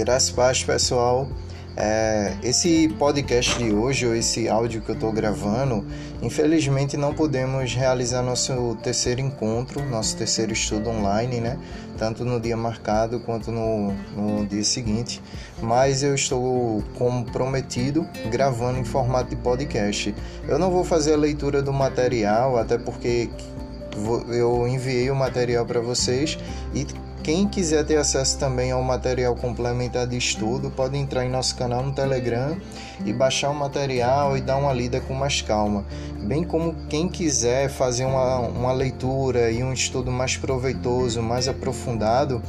Graças paz, pessoal. É, esse podcast de hoje, ou esse áudio que eu estou gravando, infelizmente não podemos realizar nosso terceiro encontro, nosso terceiro estudo online, né? Tanto no dia marcado quanto no, no dia seguinte. Mas eu estou comprometido gravando em formato de podcast. Eu não vou fazer a leitura do material, até porque eu enviei o material para vocês e quem quiser ter acesso também ao material complementar de estudo, pode entrar em nosso canal no Telegram e baixar o material e dar uma lida com mais calma. Bem como quem quiser fazer uma, uma leitura e um estudo mais proveitoso, mais aprofundado,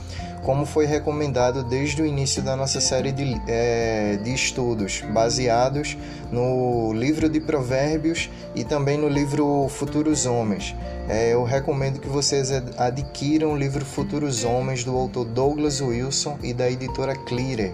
como foi recomendado desde o início da nossa série de, é, de estudos, baseados no livro de Provérbios e também no livro Futuros Homens. É, eu recomendo que vocês adquiram o livro Futuros Homens do autor Douglas Wilson e da editora Clearer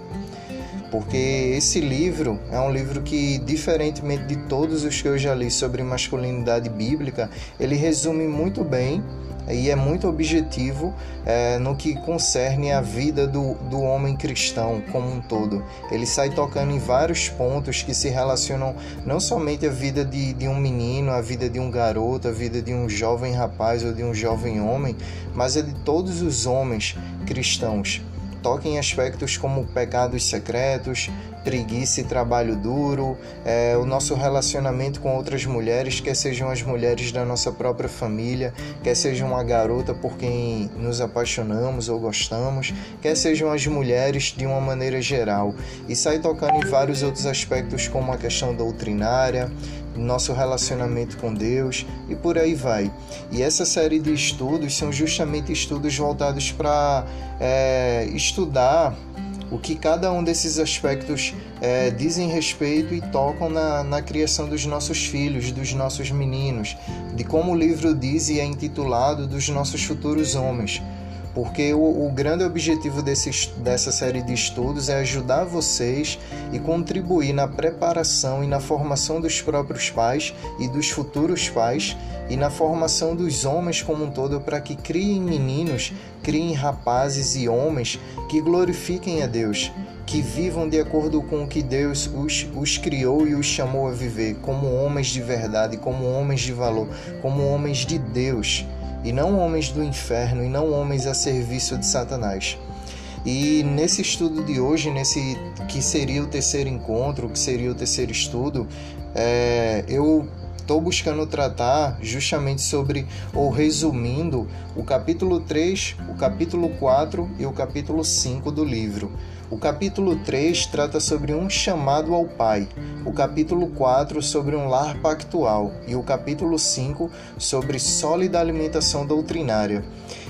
porque esse livro é um livro que, diferentemente de todos os que eu já li sobre masculinidade bíblica, ele resume muito bem e é muito objetivo é, no que concerne a vida do, do homem cristão como um todo. Ele sai tocando em vários pontos que se relacionam não somente a vida de, de um menino, a vida de um garoto, a vida de um jovem rapaz ou de um jovem homem, mas é de todos os homens cristãos toca em aspectos como pecados secretos, preguiça e trabalho duro, é, o nosso relacionamento com outras mulheres, quer sejam as mulheres da nossa própria família, quer sejam uma garota por quem nos apaixonamos ou gostamos, quer sejam as mulheres de uma maneira geral. E sai tocando em vários outros aspectos, como a questão doutrinária, nosso relacionamento com Deus e por aí vai. E essa série de estudos são justamente estudos voltados para é, estudar o que cada um desses aspectos é, dizem respeito e tocam na, na criação dos nossos filhos, dos nossos meninos, de como o livro diz e é intitulado dos nossos futuros homens porque o, o grande objetivo desse, dessa série de estudos é ajudar vocês e contribuir na preparação e na formação dos próprios pais e dos futuros pais e na formação dos homens como um todo para que criem meninos, criem rapazes e homens que glorifiquem a Deus, que vivam de acordo com o que Deus os, os criou e os chamou a viver, como homens de verdade, como homens de valor, como homens de Deus e não homens do inferno, e não homens a serviço de Satanás. E nesse estudo de hoje, nesse que seria o terceiro encontro, que seria o terceiro estudo, é, eu estou buscando tratar justamente sobre, ou resumindo, o capítulo 3, o capítulo 4 e o capítulo 5 do livro. O capítulo 3 trata sobre um chamado ao Pai, o capítulo 4 sobre um lar pactual e o capítulo 5 sobre sólida alimentação doutrinária.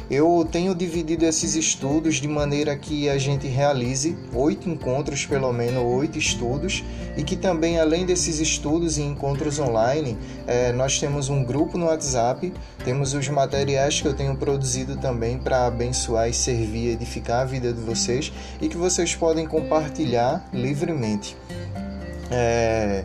Eu tenho dividido esses estudos de maneira que a gente realize oito encontros, pelo menos oito estudos, e que também, além desses estudos e encontros online, é, nós temos um grupo no WhatsApp, temos os materiais que eu tenho produzido também para abençoar e servir edificar a vida de vocês e que vocês podem compartilhar livremente. É,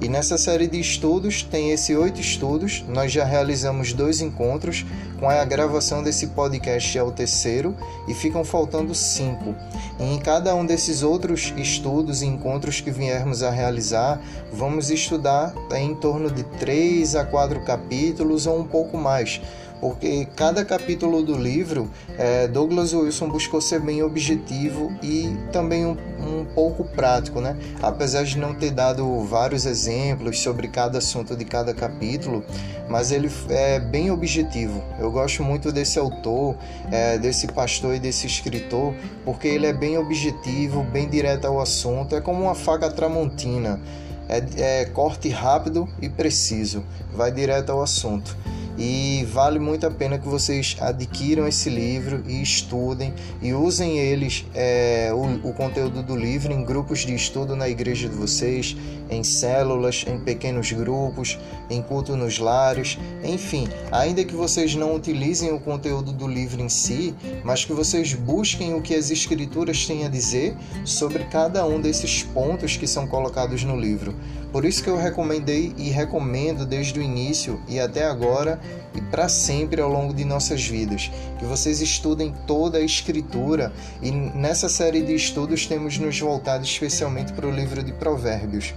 e nessa série de estudos, tem esses oito estudos, nós já realizamos dois encontros, com a gravação desse podcast é o terceiro, e ficam faltando cinco. E em cada um desses outros estudos e encontros que viermos a realizar, vamos estudar em torno de três a quatro capítulos ou um pouco mais porque cada capítulo do livro, é, Douglas Wilson buscou ser bem objetivo e também um, um, pouco prático, né? Apesar de não ter dado vários exemplos sobre cada assunto de cada capítulo, mas ele é bem objetivo. Eu gosto muito desse autor, é, desse pastor e desse escritor, porque ele é bem objetivo, bem direto ao assunto, é como uma faca tramontina. É, é corte rápido e preciso, vai direto ao assunto e vale muito a pena que vocês adquiram esse livro e estudem e usem eles é, o, o, conteúdo do livro em grupos de estudo na igreja de vocês, em células, em pequenos grupos, em culto nos lares, enfim, ainda que vocês não utilizem o conteúdo do livro em si, mas que vocês busquem o que as escrituras têm a dizer sobre cada um desses pontos que são colocados no livro. Por isso que eu recomendei e recomendo desde o início e até agora e para sempre ao longo de nossas vidas. Que vocês estudem toda a Escritura e nessa série de estudos temos nos voltado especialmente para o livro de Provérbios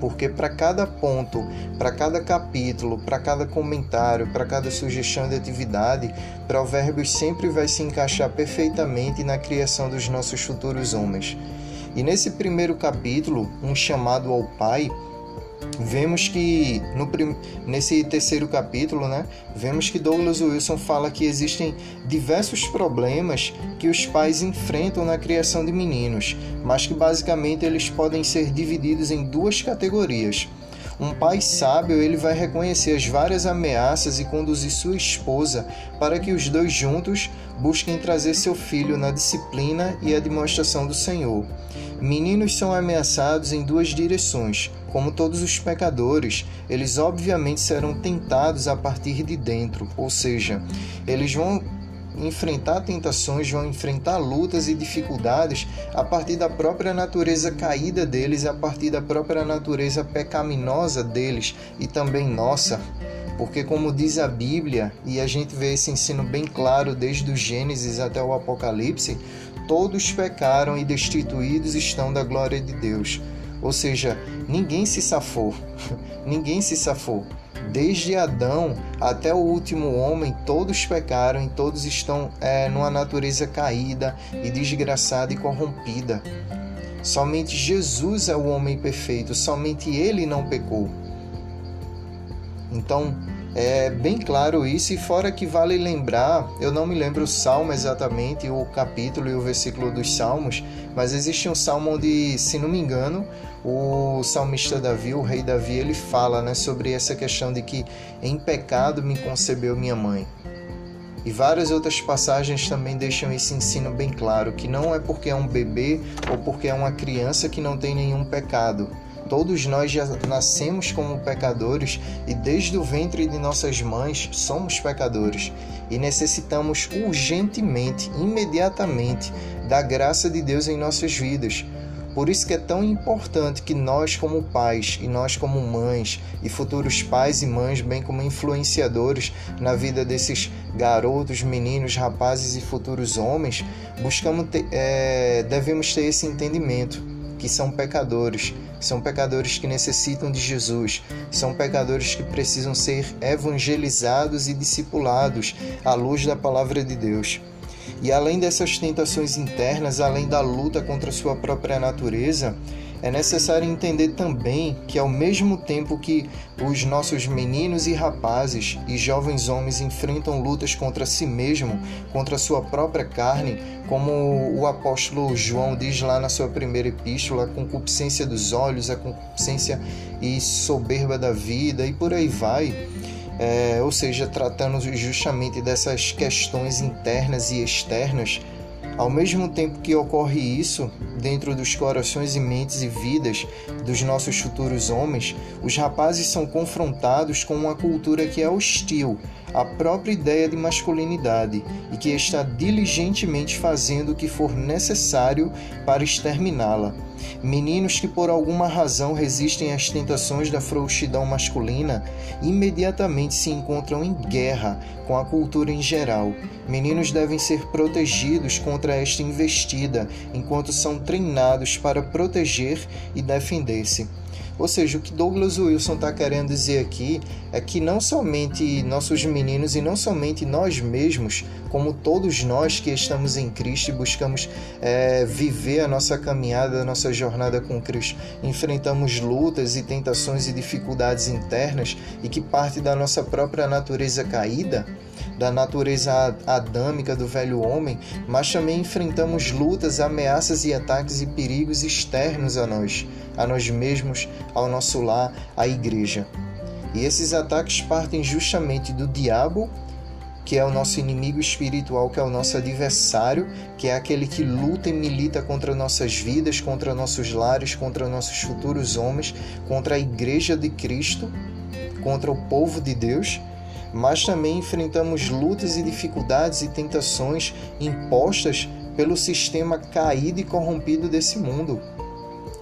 porque para cada ponto, para cada capítulo, para cada comentário, para cada sugestão de atividade, Provérbios sempre vai se encaixar perfeitamente na criação dos nossos futuros homens. E nesse primeiro capítulo, um chamado ao Pai, vemos que no, nesse terceiro capítulo, né, vemos que Douglas Wilson fala que existem diversos problemas que os pais enfrentam na criação de meninos, mas que basicamente eles podem ser divididos em duas categorias. Um pai sábio, ele vai reconhecer as várias ameaças e conduzir sua esposa para que os dois juntos busquem trazer seu filho na disciplina e a demonstração do Senhor. Meninos são ameaçados em duas direções. Como todos os pecadores, eles obviamente serão tentados a partir de dentro, ou seja, eles vão enfrentar tentações, vão enfrentar lutas e dificuldades a partir da própria natureza caída deles, a partir da própria natureza pecaminosa deles e também nossa. Porque, como diz a Bíblia, e a gente vê esse ensino bem claro desde o Gênesis até o Apocalipse, todos pecaram e destituídos estão da glória de Deus. Ou seja, ninguém se safou, ninguém se safou. Desde Adão até o último homem, todos pecaram e todos estão é, numa natureza caída e desgraçada e corrompida. Somente Jesus é o homem perfeito, somente ele não pecou. Então, é bem claro isso, e fora que vale lembrar, eu não me lembro o salmo exatamente, o capítulo e o versículo dos salmos, mas existe um salmo onde, se não me engano, o salmista Davi, o rei Davi, ele fala né, sobre essa questão de que em pecado me concebeu minha mãe. E várias outras passagens também deixam esse ensino bem claro, que não é porque é um bebê ou porque é uma criança que não tem nenhum pecado, Todos nós já nascemos como pecadores e desde o ventre de nossas mães somos pecadores e necessitamos urgentemente, imediatamente, da graça de Deus em nossas vidas. Por isso que é tão importante que nós como pais e nós como mães e futuros pais e mães, bem como influenciadores na vida desses garotos, meninos, rapazes e futuros homens, buscamos ter, é, devemos ter esse entendimento que são pecadores, são pecadores que necessitam de Jesus, são pecadores que precisam ser evangelizados e discipulados à luz da palavra de Deus. E além dessas tentações internas, além da luta contra sua própria natureza, é necessário entender também que, ao mesmo tempo que os nossos meninos e rapazes e jovens homens enfrentam lutas contra si mesmo, contra a sua própria carne, como o apóstolo João diz lá na sua primeira epístola, a concupiscência dos olhos, a concupiscência e soberba da vida e por aí vai. É, ou seja, tratando justamente dessas questões internas e externas ao mesmo tempo que ocorre isso dentro dos corações e mentes e vidas dos nossos futuros homens, os rapazes são confrontados com uma cultura que é hostil à própria ideia de masculinidade e que está diligentemente fazendo o que for necessário para exterminá-la. Meninos que por alguma razão resistem às tentações da frouxidão masculina imediatamente se encontram em guerra com a cultura em geral. Meninos devem ser protegidos contra esta investida enquanto são treinados para proteger e defender-se. Ou seja, o que Douglas Wilson está querendo dizer aqui é que não somente nossos meninos e não somente nós mesmos, como todos nós que estamos em Cristo e buscamos é, viver a nossa caminhada, a nossa jornada com Cristo, enfrentamos lutas e tentações e dificuldades internas e que parte da nossa própria natureza caída da natureza adâmica do velho homem, mas também enfrentamos lutas, ameaças e ataques e perigos externos a nós, a nós mesmos, ao nosso lar, à igreja. E esses ataques partem justamente do diabo, que é o nosso inimigo espiritual, que é o nosso adversário, que é aquele que luta e milita contra nossas vidas, contra nossos lares, contra nossos futuros homens, contra a igreja de Cristo, contra o povo de Deus mas também enfrentamos lutas e dificuldades e tentações impostas pelo sistema caído e corrompido desse mundo.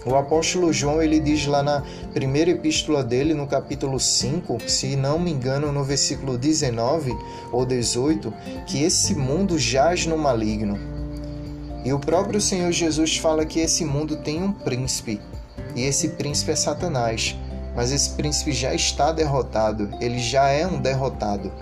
O apóstolo João ele diz lá na primeira epístola dele, no capítulo 5, se não me engano, no versículo 19 ou 18, que esse mundo jaz no maligno. E o próprio Senhor Jesus fala que esse mundo tem um príncipe, e esse príncipe é Satanás. Mas esse príncipe já está derrotado, ele já é um derrotado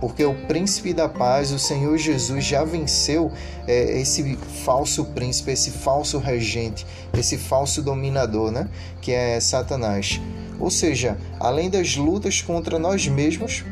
porque o príncipe da paz, o Senhor Jesus, já venceu é, esse falso príncipe, esse falso regente, esse falso dominador, né? Que é Satanás. Ou seja, além das lutas contra nós mesmos,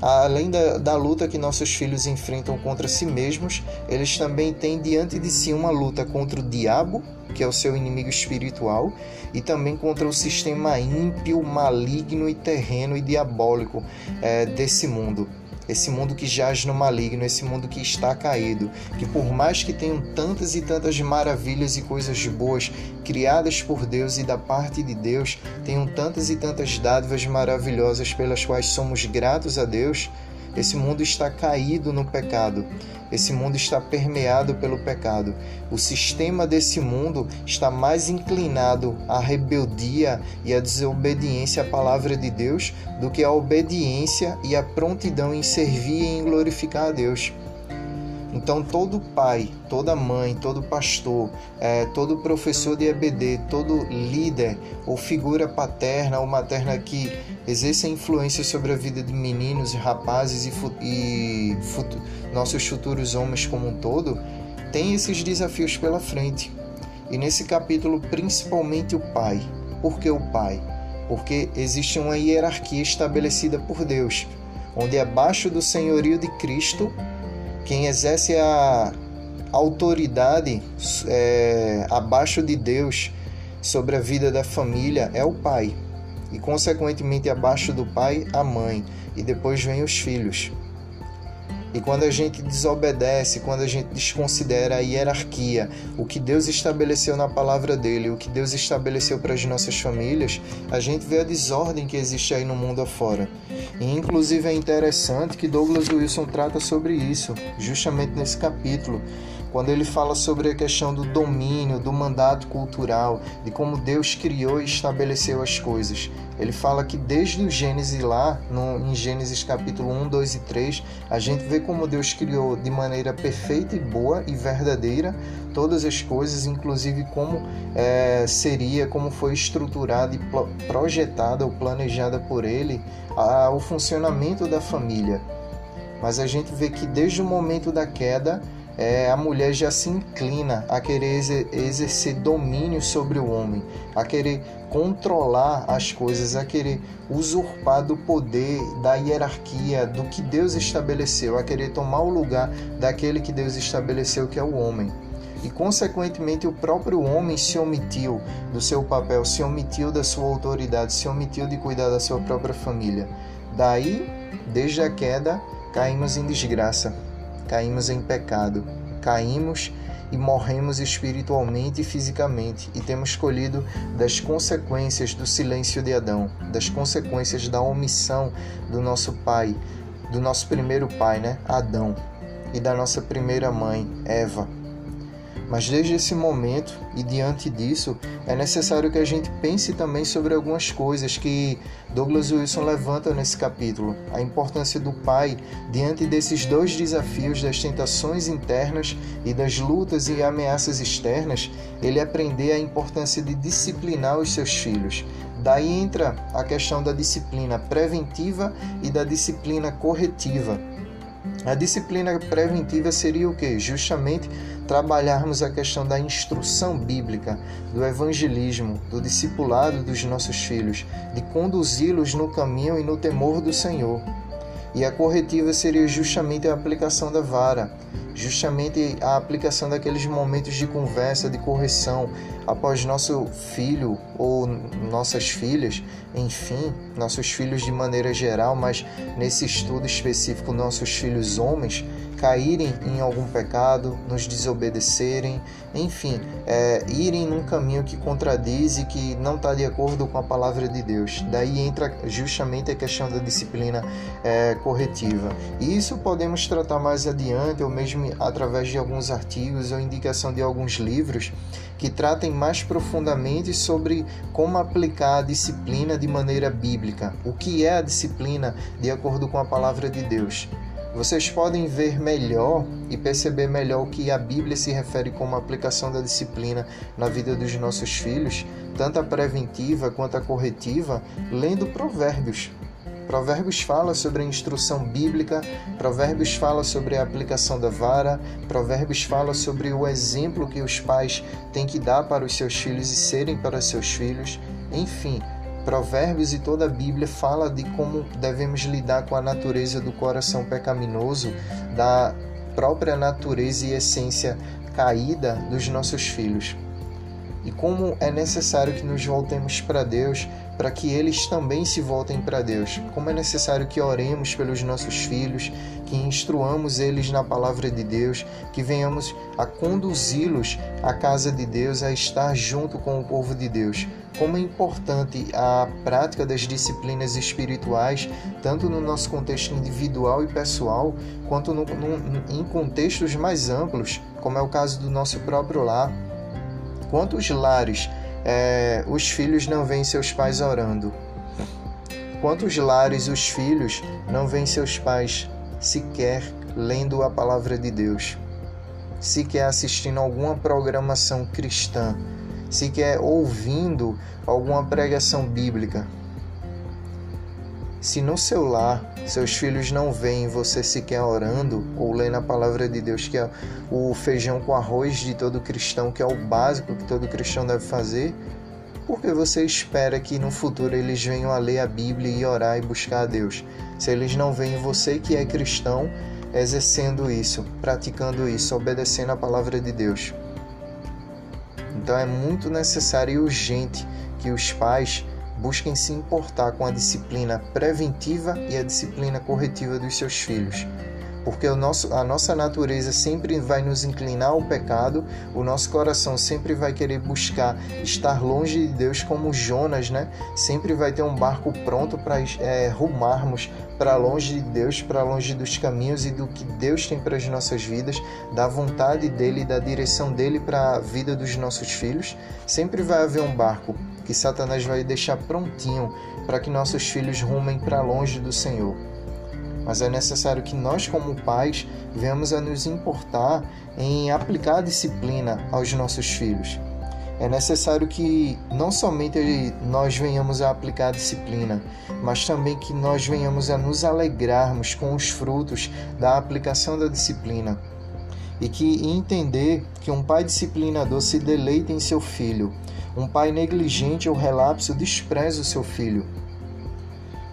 além da, da luta que nossos filhos enfrentam contra si mesmos, eles também têm diante de si uma luta contra o diabo, que é o seu inimigo espiritual, e também contra o sistema ímpio, maligno e terreno e diabólico é, desse mundo esse mundo que jaz no maligno, esse mundo que está caído, que por mais que tenham tantas e tantas maravilhas e coisas boas criadas por Deus e da parte de Deus, tenham tantas e tantas dádivas maravilhosas pelas quais somos gratos a Deus, esse mundo está caído no pecado. Esse mundo está permeado pelo pecado. O sistema desse mundo está mais inclinado à rebeldia e à desobediência à palavra de Deus do que à obediência e à prontidão em servir e em glorificar a Deus. Então, todo pai, toda mãe, todo pastor, é, todo professor de EBD, todo líder ou figura paterna ou materna que exerça influência sobre a vida de meninos e rapazes e, e nossos futuros homens como um todo, tem esses desafios pela frente. E nesse capítulo, principalmente o pai. Por que o pai? Porque existe uma hierarquia estabelecida por Deus, onde abaixo do senhorio de Cristo quem exerce a autoridade é, abaixo de Deus sobre a vida da família é o pai, e consequentemente abaixo do pai a mãe, e depois vem os filhos. E quando a gente desobedece, quando a gente desconsidera a hierarquia, o que Deus estabeleceu na palavra dele, o que Deus estabeleceu para as nossas famílias, a gente vê a desordem que existe aí no mundo afora. E inclusive é interessante que Douglas Wilson trata sobre isso, justamente nesse capítulo quando ele fala sobre a questão do domínio, do mandato cultural, de como Deus criou e estabeleceu as coisas. Ele fala que desde o Gênesis lá, no, em Gênesis capítulo 1, 2 e 3, a gente vê como Deus criou de maneira perfeita e boa e verdadeira todas as coisas, inclusive como é, seria, como foi estruturada e projetada ou planejada por Ele a, o funcionamento da família. Mas a gente vê que desde o momento da queda, é, a mulher já se inclina a querer exercer domínio sobre o homem, a querer controlar as coisas, a querer usurpar do poder, da hierarquia, do que Deus estabeleceu, a querer tomar o lugar daquele que Deus estabeleceu, que é o homem. E, consequentemente, o próprio homem se omitiu do seu papel, se omitiu da sua autoridade, se omitiu de cuidar da sua própria família. Daí, desde a queda, caímos em desgraça caímos em pecado, caímos e morremos espiritualmente e fisicamente, e temos colhido das consequências do silêncio de Adão, das consequências da omissão do nosso pai, do nosso primeiro pai, né, Adão, e da nossa primeira mãe, Eva. Mas desde esse momento e diante disso, é necessário que a gente pense também sobre algumas coisas que Douglas Wilson levanta nesse capítulo. A importância do pai diante desses dois desafios das tentações internas e das lutas e ameaças externas, ele aprender a importância de disciplinar os seus filhos. Daí entra a questão da disciplina preventiva e da disciplina corretiva. A disciplina preventiva seria o que? Justamente trabalharmos a questão da instrução bíblica, do evangelismo, do discipulado dos nossos filhos, de conduzi-los no caminho e no temor do Senhor. E a corretiva seria justamente a aplicação da vara, justamente a aplicação daqueles momentos de conversa, de correção, após nosso filho ou nossas filhas, enfim, nossos filhos de maneira geral, mas nesse estudo específico, nossos filhos homens, caírem em algum pecado, nos desobedecerem, enfim, é, irem num caminho que contradiz e que não está de acordo com a palavra de Deus. Daí entra justamente a questão da disciplina é, corretiva. E isso podemos tratar mais adiante, ou mesmo através de alguns artigos ou indicação de alguns livros que tratem mais profundamente sobre como aplicar a disciplina de maneira bíblica. O que é a disciplina de acordo com a palavra de Deus? Vocês podem ver melhor e perceber melhor o que a Bíblia se refere como aplicação da disciplina na vida dos nossos filhos, tanto a preventiva quanto a corretiva, lendo Provérbios. Provérbios fala sobre a instrução bíblica, Provérbios fala sobre a aplicação da vara, Provérbios fala sobre o exemplo que os pais têm que dar para os seus filhos e serem para seus filhos. Enfim, Provérbios e toda a Bíblia fala de como devemos lidar com a natureza do coração pecaminoso, da própria natureza e essência caída dos nossos filhos. E como é necessário que nos voltemos para Deus para que eles também se voltem para Deus. Como é necessário que oremos pelos nossos filhos, que instruamos eles na palavra de Deus, que venhamos a conduzi-los à casa de Deus, a estar junto com o povo de Deus. Como é importante a prática das disciplinas espirituais, tanto no nosso contexto individual e pessoal, quanto no, no, em contextos mais amplos, como é o caso do nosso próprio lar. Quantos lares é, os filhos não veem seus pais orando? Quantos lares os filhos não veem seus pais sequer lendo a palavra de Deus? Sequer assistindo alguma programação cristã? Sequer ouvindo alguma pregação bíblica? Se no seu lar seus filhos não veem você sequer orando ou lendo a palavra de Deus, que é o feijão com arroz de todo cristão, que é o básico que todo cristão deve fazer, porque você espera que no futuro eles venham a ler a Bíblia e orar e buscar a Deus? Se eles não veem você que é cristão exercendo isso, praticando isso, obedecendo a palavra de Deus. Então é muito necessário e urgente que os pais busquem se importar com a disciplina preventiva e a disciplina corretiva dos seus filhos. Porque o nosso, a nossa natureza sempre vai nos inclinar ao pecado, o nosso coração sempre vai querer buscar estar longe de Deus, como Jonas, né? Sempre vai ter um barco pronto para é, rumarmos para longe de Deus, para longe dos caminhos e do que Deus tem para as nossas vidas, da vontade dele, da direção dele para a vida dos nossos filhos. Sempre vai haver um barco que Satanás vai deixar prontinho para que nossos filhos rumem para longe do Senhor. Mas é necessário que nós, como pais, venhamos a nos importar em aplicar a disciplina aos nossos filhos. É necessário que não somente nós venhamos a aplicar a disciplina, mas também que nós venhamos a nos alegrarmos com os frutos da aplicação da disciplina. E que entender que um pai disciplinador se deleita em seu filho um pai negligente ou relapso despreza o seu filho.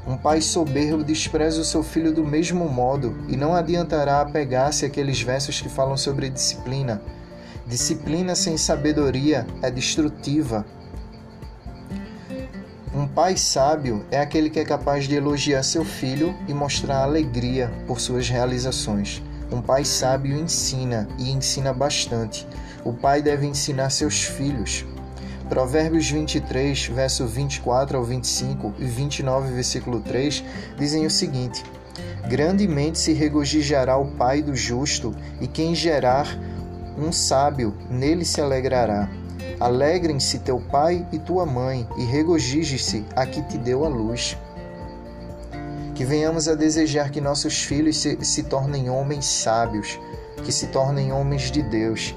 Um pai soberbo despreza o seu filho do mesmo modo, e não adiantará apegar-se àqueles versos que falam sobre disciplina. Disciplina sem sabedoria é destrutiva. Um pai sábio é aquele que é capaz de elogiar seu filho e mostrar alegria por suas realizações. Um pai sábio ensina e ensina bastante. O pai deve ensinar seus filhos. Provérbios 23, verso 24 ao 25 e 29, versículo 3, dizem o seguinte: Grandemente se regozijará o pai do justo, e quem gerar um sábio, nele se alegrará. Alegrem-se teu pai e tua mãe, e regozije-se a que te deu a luz. Que venhamos a desejar que nossos filhos se, se tornem homens sábios, que se tornem homens de Deus,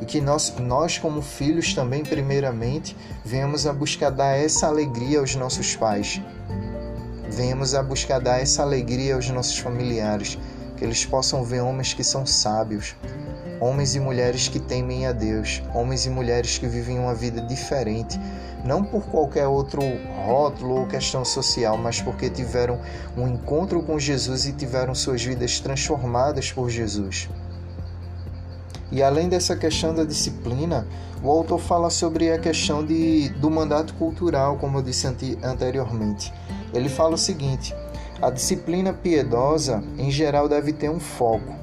e que nós, nós como filhos também, primeiramente, venhamos a buscar dar essa alegria aos nossos pais. Venhamos a buscar dar essa alegria aos nossos familiares, que eles possam ver homens que são sábios, homens e mulheres que temem a Deus, homens e mulheres que vivem uma vida diferente, não por qualquer outro rótulo ou questão social, mas porque tiveram um encontro com Jesus e tiveram suas vidas transformadas por Jesus. E além dessa questão da disciplina, o autor fala sobre a questão de, do mandato cultural, como eu disse anteriormente. Ele fala o seguinte: a disciplina piedosa, em geral, deve ter um foco.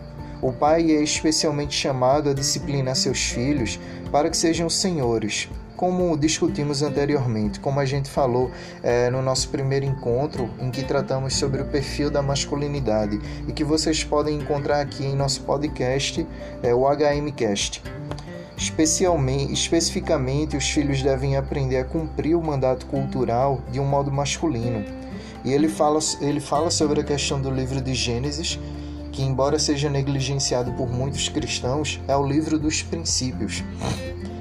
O pai é especialmente chamado a disciplinar seus filhos para que sejam senhores, como discutimos anteriormente, como a gente falou é, no nosso primeiro encontro, em que tratamos sobre o perfil da masculinidade e que vocês podem encontrar aqui em nosso podcast, é, o HMcast. Especialmente, especificamente, os filhos devem aprender a cumprir o mandato cultural de um modo masculino. E ele fala, ele fala sobre a questão do livro de Gênesis, que, embora seja negligenciado por muitos cristãos, é o livro dos princípios.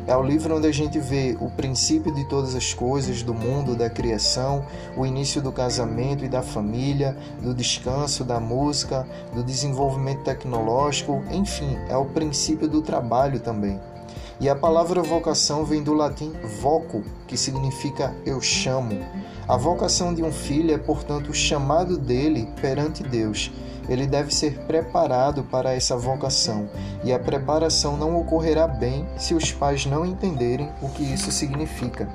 É o livro onde a gente vê o princípio de todas as coisas, do mundo, da criação, o início do casamento e da família, do descanso, da música, do desenvolvimento tecnológico, enfim, é o princípio do trabalho também. E a palavra vocação vem do latim voco, que significa eu chamo. A vocação de um filho é, portanto, o chamado dele perante Deus ele deve ser preparado para essa vocação, e a preparação não ocorrerá bem se os pais não entenderem o que isso significa.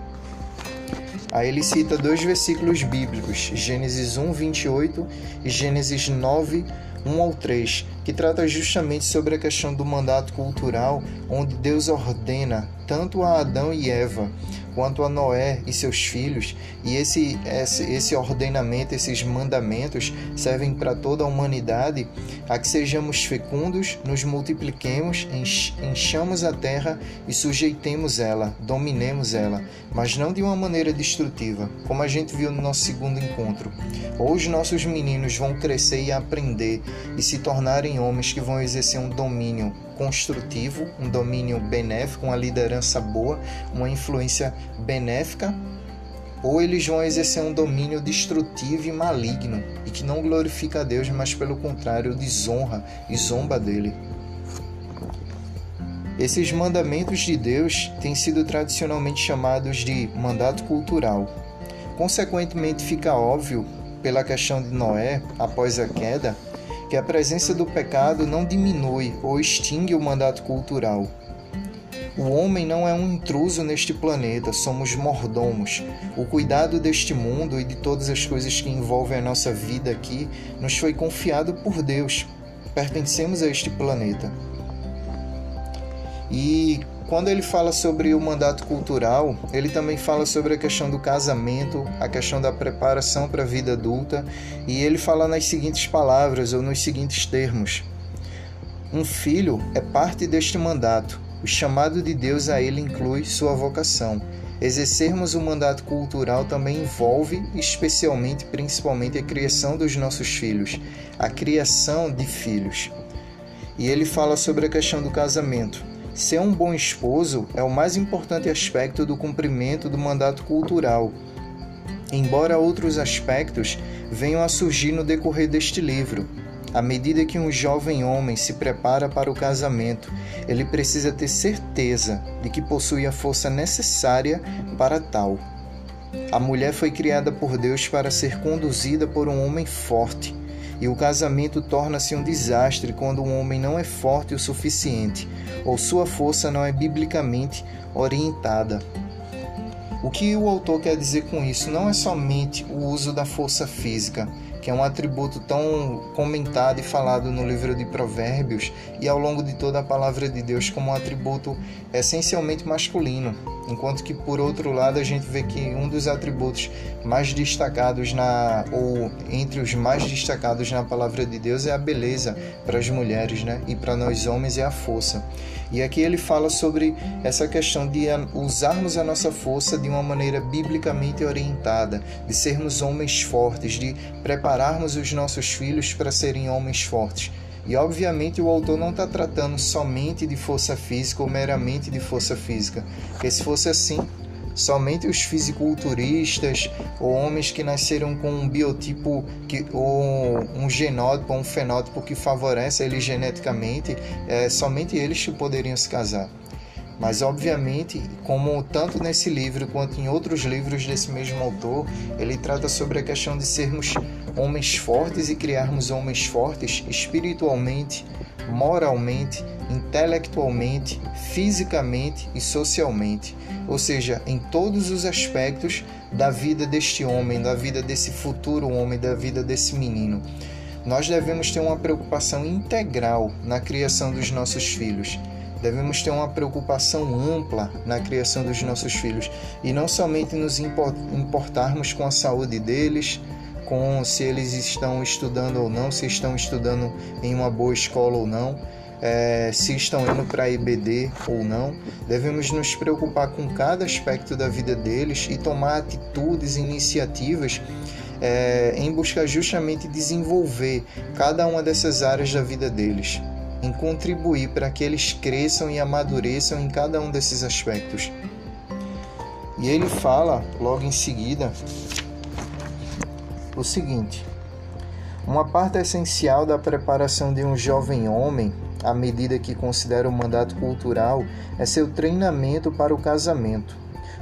Aí ele cita dois versículos bíblicos, Gênesis 1, 28 e Gênesis 9, 1 ao 3, que trata justamente sobre a questão do mandato cultural, onde Deus ordena tanto a Adão e Eva quanto a Noé e seus filhos, e esse, esse, esse ordenamento, esses mandamentos servem para toda a humanidade, a que sejamos fecundos, nos multipliquemos, enchamos a terra e sujeitemos ela, dominemos ela, mas não de uma maneira destrutiva, como a gente viu no nosso segundo encontro. Ou os nossos meninos vão crescer e aprender e se tornarem homens que vão exercer um domínio construtivo, um domínio benéfico, uma liderança boa, uma influência benéfica, ou eles vão exercer um domínio destrutivo e maligno e que não glorifica a Deus, mas pelo contrário desonra e zomba dele. Esses mandamentos de Deus têm sido tradicionalmente chamados de mandato cultural. Consequentemente, fica óbvio, pela questão de Noé após a queda, que a presença do pecado não diminui ou extingue o mandato cultural. O homem não é um intruso neste planeta, somos mordomos. O cuidado deste mundo e de todas as coisas que envolvem a nossa vida aqui nos foi confiado por Deus. Pertencemos a este planeta. E quando ele fala sobre o mandato cultural, ele também fala sobre a questão do casamento, a questão da preparação para a vida adulta, e ele fala nas seguintes palavras ou nos seguintes termos: Um filho é parte deste mandato. O chamado de Deus a ele inclui sua vocação. Exercermos o mandato cultural também envolve, especialmente, principalmente, a criação dos nossos filhos, a criação de filhos. E ele fala sobre a questão do casamento. Ser um bom esposo é o mais importante aspecto do cumprimento do mandato cultural, embora outros aspectos venham a surgir no decorrer deste livro. À medida que um jovem homem se prepara para o casamento, ele precisa ter certeza de que possui a força necessária para tal. A mulher foi criada por Deus para ser conduzida por um homem forte, e o casamento torna-se um desastre quando um homem não é forte o suficiente ou sua força não é biblicamente orientada. O que o autor quer dizer com isso não é somente o uso da força física, que é um atributo tão comentado e falado no livro de Provérbios e ao longo de toda a palavra de Deus como um atributo essencialmente masculino, enquanto que por outro lado a gente vê que um dos atributos mais destacados na ou entre os mais destacados na palavra de Deus é a beleza para as mulheres, né? E para nós homens é a força. E aqui ele fala sobre essa questão de usarmos a nossa força de uma maneira biblicamente orientada, de sermos homens fortes, de prepararmos os nossos filhos para serem homens fortes. E obviamente o autor não está tratando somente de força física ou meramente de força física, porque se fosse assim, somente os fisiculturistas ou homens que nasceram com um biotipo que, ou um genótipo um fenótipo que favorece ele geneticamente, é, somente eles poderiam se casar. Mas, obviamente, como tanto nesse livro quanto em outros livros desse mesmo autor, ele trata sobre a questão de sermos homens fortes e criarmos homens fortes espiritualmente, moralmente, intelectualmente, fisicamente e socialmente, ou seja, em todos os aspectos da vida deste homem, da vida desse futuro homem, da vida desse menino. Nós devemos ter uma preocupação integral na criação dos nossos filhos. Devemos ter uma preocupação ampla na criação dos nossos filhos e não somente nos importarmos com a saúde deles, com se eles estão estudando ou não, se estão estudando em uma boa escola ou não, é, se estão indo para IBD ou não. Devemos nos preocupar com cada aspecto da vida deles e tomar atitudes, iniciativas é, em buscar justamente desenvolver cada uma dessas áreas da vida deles, em contribuir para que eles cresçam e amadureçam em cada um desses aspectos. E ele fala logo em seguida o seguinte: uma parte essencial da preparação de um jovem homem, à medida que considera o mandato cultural, é seu treinamento para o casamento.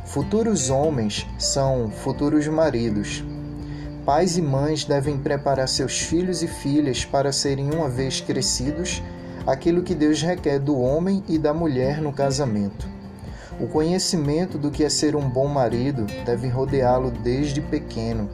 Futuros homens são futuros maridos, Pais e mães devem preparar seus filhos e filhas para serem, uma vez crescidos, aquilo que Deus requer do homem e da mulher no casamento. O conhecimento do que é ser um bom marido deve rodeá-lo desde pequeno.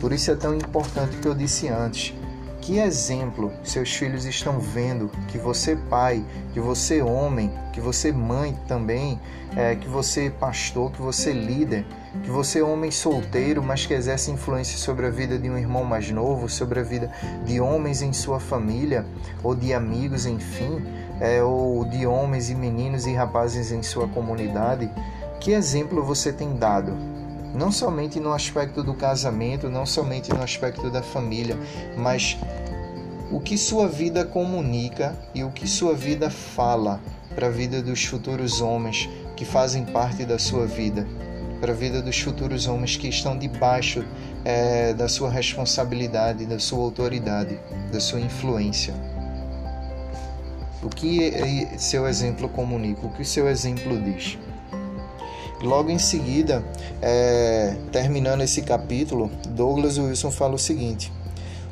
Por isso é tão importante que eu disse antes. Que exemplo seus filhos estão vendo que você, pai, que você, homem, que você, mãe também, é, que você, pastor, que você, líder, que você homem solteiro, mas que exerce influência sobre a vida de um irmão mais novo, sobre a vida de homens em sua família, ou de amigos, enfim, é, ou de homens e meninos e rapazes em sua comunidade, que exemplo você tem dado? Não somente no aspecto do casamento, não somente no aspecto da família, mas o que sua vida comunica e o que sua vida fala para a vida dos futuros homens que fazem parte da sua vida para a vida dos futuros homens que estão debaixo é, da sua responsabilidade, da sua autoridade, da sua influência. O que seu exemplo comunica? O que seu exemplo diz? Logo em seguida, é, terminando esse capítulo, Douglas Wilson fala o seguinte: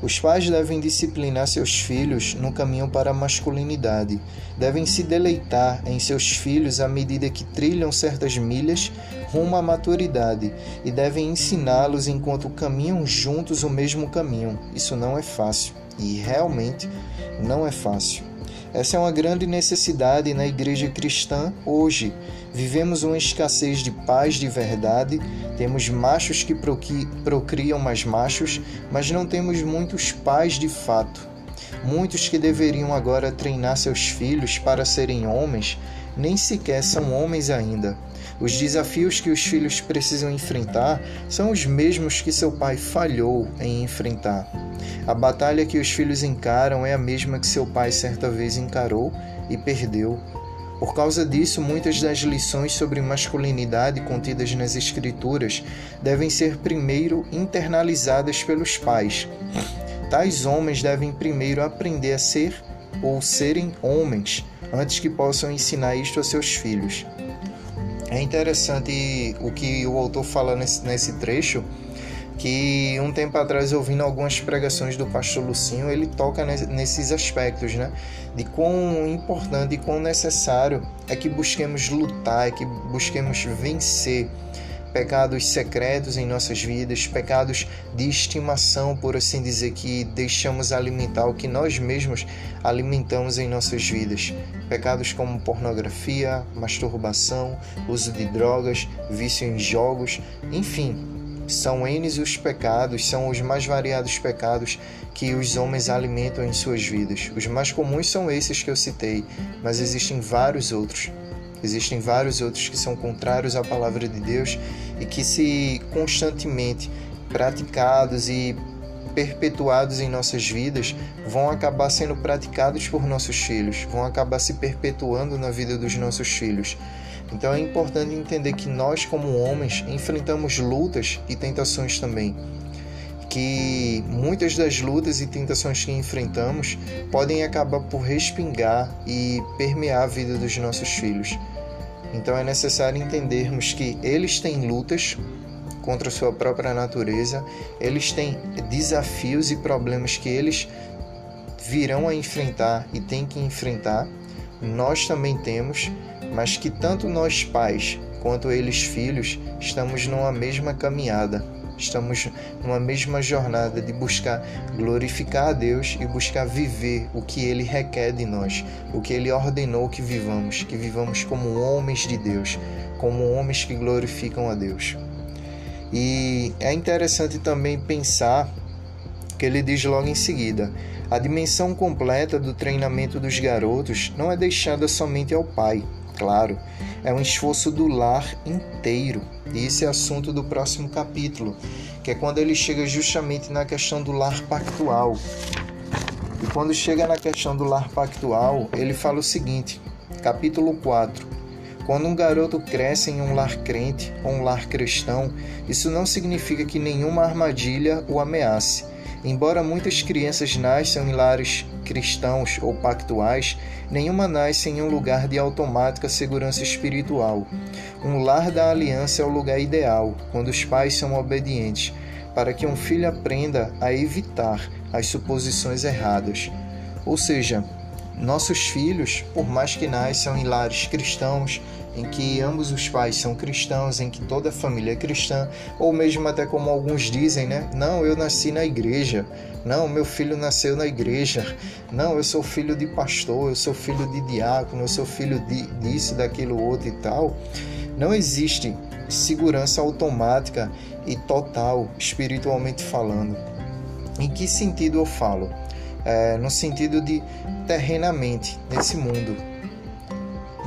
os pais devem disciplinar seus filhos no caminho para a masculinidade. Devem se deleitar em seus filhos à medida que trilham certas milhas rumo à maturidade e devem ensiná-los enquanto caminham juntos o mesmo caminho. Isso não é fácil e realmente não é fácil. Essa é uma grande necessidade na igreja cristã hoje. Vivemos uma escassez de paz de verdade, temos machos que procriam mais machos, mas não temos muitos pais de fato. Muitos que deveriam agora treinar seus filhos para serem homens, nem sequer são homens ainda. Os desafios que os filhos precisam enfrentar são os mesmos que seu pai falhou em enfrentar. A batalha que os filhos encaram é a mesma que seu pai certa vez encarou e perdeu. Por causa disso, muitas das lições sobre masculinidade contidas nas Escrituras devem ser primeiro internalizadas pelos pais. Tais homens devem primeiro aprender a ser ou serem homens antes que possam ensinar isto a seus filhos. É interessante o que o autor fala nesse, nesse trecho, que um tempo atrás, ouvindo algumas pregações do pastor Lucinho, ele toca nesses aspectos, né? De quão importante e quão necessário é que busquemos lutar, é que busquemos vencer pecados secretos em nossas vidas, pecados de estimação, por assim dizer, que deixamos alimentar o que nós mesmos alimentamos em nossas vidas. Pecados como pornografia, masturbação, uso de drogas, vício em jogos, enfim, são N os pecados, são os mais variados pecados que os homens alimentam em suas vidas. Os mais comuns são esses que eu citei, mas existem vários outros. Existem vários outros que são contrários à palavra de Deus e que, se constantemente praticados e perpetuados em nossas vidas, vão acabar sendo praticados por nossos filhos, vão acabar se perpetuando na vida dos nossos filhos. Então é importante entender que nós, como homens, enfrentamos lutas e tentações também. Que muitas das lutas e tentações que enfrentamos podem acabar por respingar e permear a vida dos nossos filhos. Então é necessário entendermos que eles têm lutas contra a sua própria natureza, eles têm desafios e problemas que eles virão a enfrentar e têm que enfrentar. Nós também temos mas que tanto nós pais quanto eles filhos estamos numa mesma caminhada. Estamos numa mesma jornada de buscar glorificar a Deus e buscar viver o que Ele requer de nós, o que Ele ordenou que vivamos, que vivamos como homens de Deus, como homens que glorificam a Deus. E é interessante também pensar que ele diz logo em seguida: a dimensão completa do treinamento dos garotos não é deixada somente ao pai, claro, é um esforço do lar inteiro. E esse é assunto do próximo capítulo, que é quando ele chega justamente na questão do lar pactual. E quando chega na questão do lar pactual, ele fala o seguinte, capítulo 4. Quando um garoto cresce em um lar crente ou um lar cristão, isso não significa que nenhuma armadilha o ameace Embora muitas crianças nasçam em lares cristãos ou pactuais, nenhuma nasce em um lugar de automática segurança espiritual. Um lar da aliança é o lugar ideal, quando os pais são obedientes, para que um filho aprenda a evitar as suposições erradas. Ou seja, nossos filhos, por mais que nasçam em lares cristãos, em que ambos os pais são cristãos, em que toda a família é cristã, ou mesmo até como alguns dizem, né? Não, eu nasci na igreja. Não, meu filho nasceu na igreja. Não, eu sou filho de pastor, eu sou filho de diácono, eu sou filho de, disso, daquilo outro e tal. Não existe segurança automática e total, espiritualmente falando. Em que sentido eu falo? É, no sentido de terrenamente, nesse mundo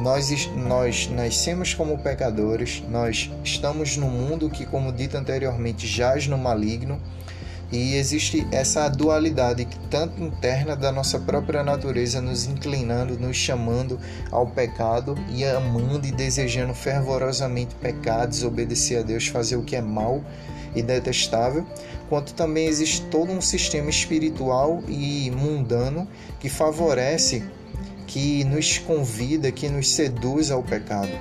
nós, nós nascemos como pecadores, nós estamos no mundo que, como dito anteriormente, jaz no maligno, e existe essa dualidade tanto interna da nossa própria natureza nos inclinando, nos chamando ao pecado e amando e desejando fervorosamente pecar, desobedecer a Deus, fazer o que é mal e detestável, quanto também existe todo um sistema espiritual e mundano que favorece que nos convida, que nos seduz ao pecado.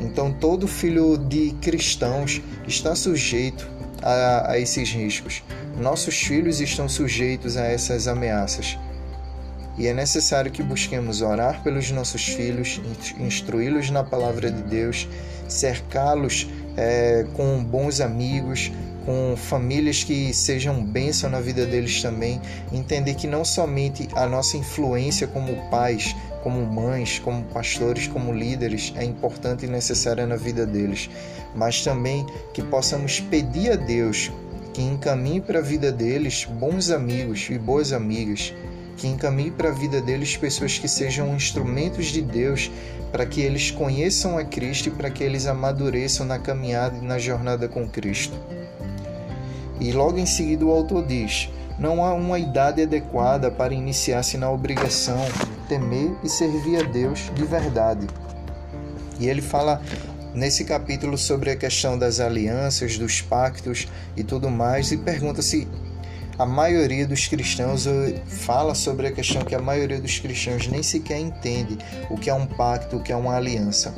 Então, todo filho de cristãos está sujeito a, a esses riscos. Nossos filhos estão sujeitos a essas ameaças. E é necessário que busquemos orar pelos nossos filhos, instruí-los na palavra de Deus, cercá-los é, com bons amigos, com famílias que sejam bênção na vida deles também, entender que não somente a nossa influência como pais, como mães, como pastores, como líderes é importante e necessária na vida deles, mas também que possamos pedir a Deus que encaminhe para a vida deles bons amigos e boas amigas, que encaminhe para a vida deles pessoas que sejam instrumentos de Deus para que eles conheçam a Cristo e para que eles amadureçam na caminhada e na jornada com Cristo. E logo em seguida o autor diz: não há uma idade adequada para iniciar-se na obrigação temer e servir a Deus de verdade. E ele fala nesse capítulo sobre a questão das alianças, dos pactos e tudo mais, e pergunta se a maioria dos cristãos fala sobre a questão que a maioria dos cristãos nem sequer entende o que é um pacto, o que é uma aliança.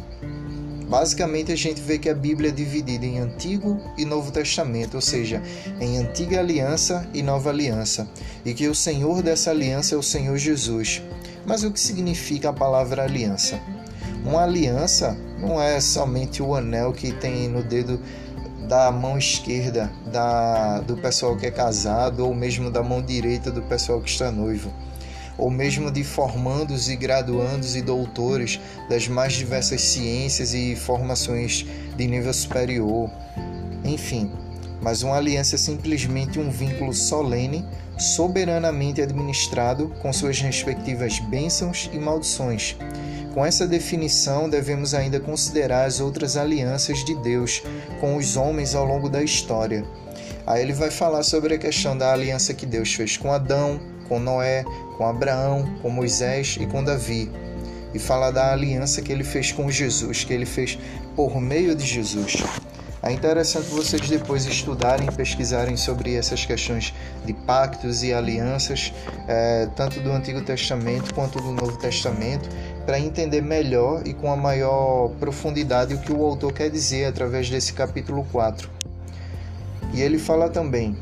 Basicamente, a gente vê que a Bíblia é dividida em Antigo e Novo Testamento, ou seja, em Antiga Aliança e Nova Aliança, e que o Senhor dessa aliança é o Senhor Jesus. Mas o que significa a palavra aliança? Uma aliança não é somente o anel que tem no dedo da mão esquerda da, do pessoal que é casado ou mesmo da mão direita do pessoal que está noivo ou mesmo de formandos e graduandos e doutores das mais diversas ciências e formações de nível superior. Enfim, mas uma aliança é simplesmente um vínculo solene, soberanamente administrado com suas respectivas bênçãos e maldições. Com essa definição, devemos ainda considerar as outras alianças de Deus com os homens ao longo da história. Aí ele vai falar sobre a questão da aliança que Deus fez com Adão, com Noé, com Abraão, com Moisés e com Davi. E fala da aliança que ele fez com Jesus, que ele fez por meio de Jesus. É interessante vocês depois estudarem, pesquisarem sobre essas questões de pactos e alianças, é, tanto do Antigo Testamento quanto do Novo Testamento, para entender melhor e com a maior profundidade o que o autor quer dizer através desse capítulo 4. E ele fala também: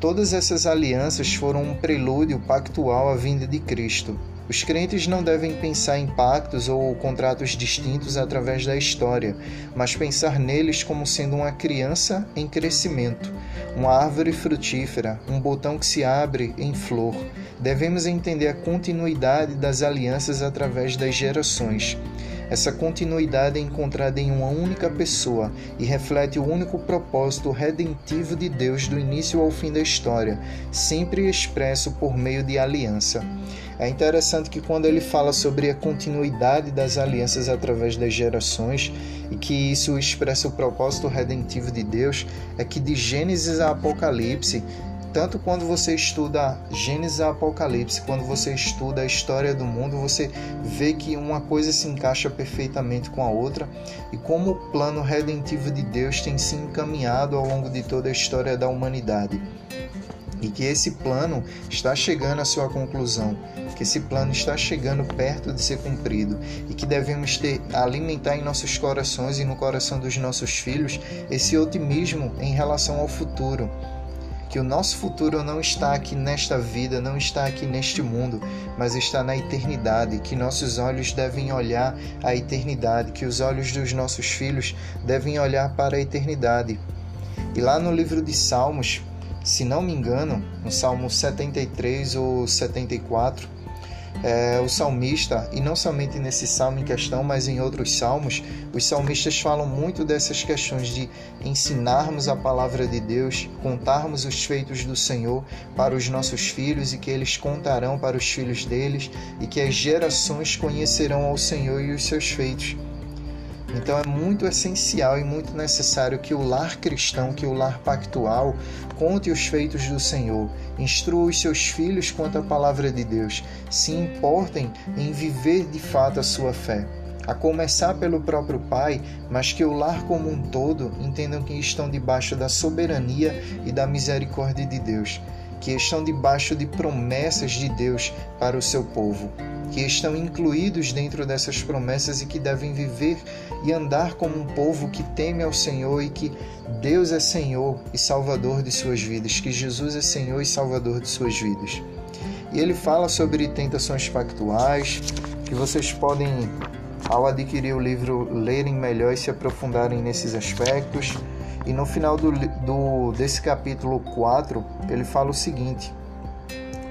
Todas essas alianças foram um prelúdio pactual à vinda de Cristo. Os crentes não devem pensar em pactos ou contratos distintos através da história, mas pensar neles como sendo uma criança em crescimento, uma árvore frutífera, um botão que se abre em flor. Devemos entender a continuidade das alianças através das gerações. Essa continuidade é encontrada em uma única pessoa e reflete o único propósito redentivo de Deus do início ao fim da história, sempre expresso por meio de aliança. É interessante que quando ele fala sobre a continuidade das alianças através das gerações e que isso expressa o propósito redentivo de Deus, é que de Gênesis a Apocalipse tanto quando você estuda Gênesis a Apocalipse, quando você estuda a história do mundo, você vê que uma coisa se encaixa perfeitamente com a outra e como o plano redentivo de Deus tem se encaminhado ao longo de toda a história da humanidade. E que esse plano está chegando à sua conclusão, que esse plano está chegando perto de ser cumprido e que devemos ter alimentar em nossos corações e no coração dos nossos filhos esse otimismo em relação ao futuro que o nosso futuro não está aqui nesta vida, não está aqui neste mundo, mas está na eternidade, que nossos olhos devem olhar a eternidade, que os olhos dos nossos filhos devem olhar para a eternidade. E lá no livro de Salmos, se não me engano, no Salmo 73 ou 74, é, o salmista, e não somente nesse salmo em questão, mas em outros salmos, os salmistas falam muito dessas questões de ensinarmos a palavra de Deus, contarmos os feitos do Senhor para os nossos filhos e que eles contarão para os filhos deles e que as gerações conhecerão ao Senhor e os seus feitos. Então é muito essencial e muito necessário que o lar cristão, que o lar pactual, conte os feitos do Senhor, instrua os seus filhos quanto à palavra de Deus, se importem em viver de fato a sua fé. A começar pelo próprio pai, mas que o lar como um todo entendam que estão debaixo da soberania e da misericórdia de Deus, que estão debaixo de promessas de Deus para o seu povo que estão incluídos dentro dessas promessas e que devem viver e andar como um povo que teme ao Senhor e que Deus é Senhor e Salvador de suas vidas, que Jesus é Senhor e Salvador de suas vidas. E ele fala sobre tentações pactuais, que vocês podem, ao adquirir o livro, lerem melhor e se aprofundarem nesses aspectos. E no final do, do, desse capítulo 4, ele fala o seguinte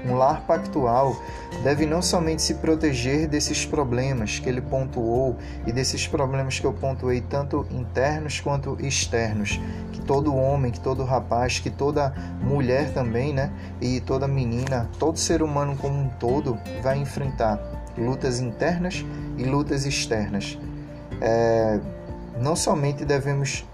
um lar pactual deve não somente se proteger desses problemas que ele pontuou e desses problemas que eu pontuei, tanto internos quanto externos, que todo homem, que todo rapaz, que toda mulher também, né? E toda menina, todo ser humano como um todo vai enfrentar lutas internas e lutas externas. É, não somente devemos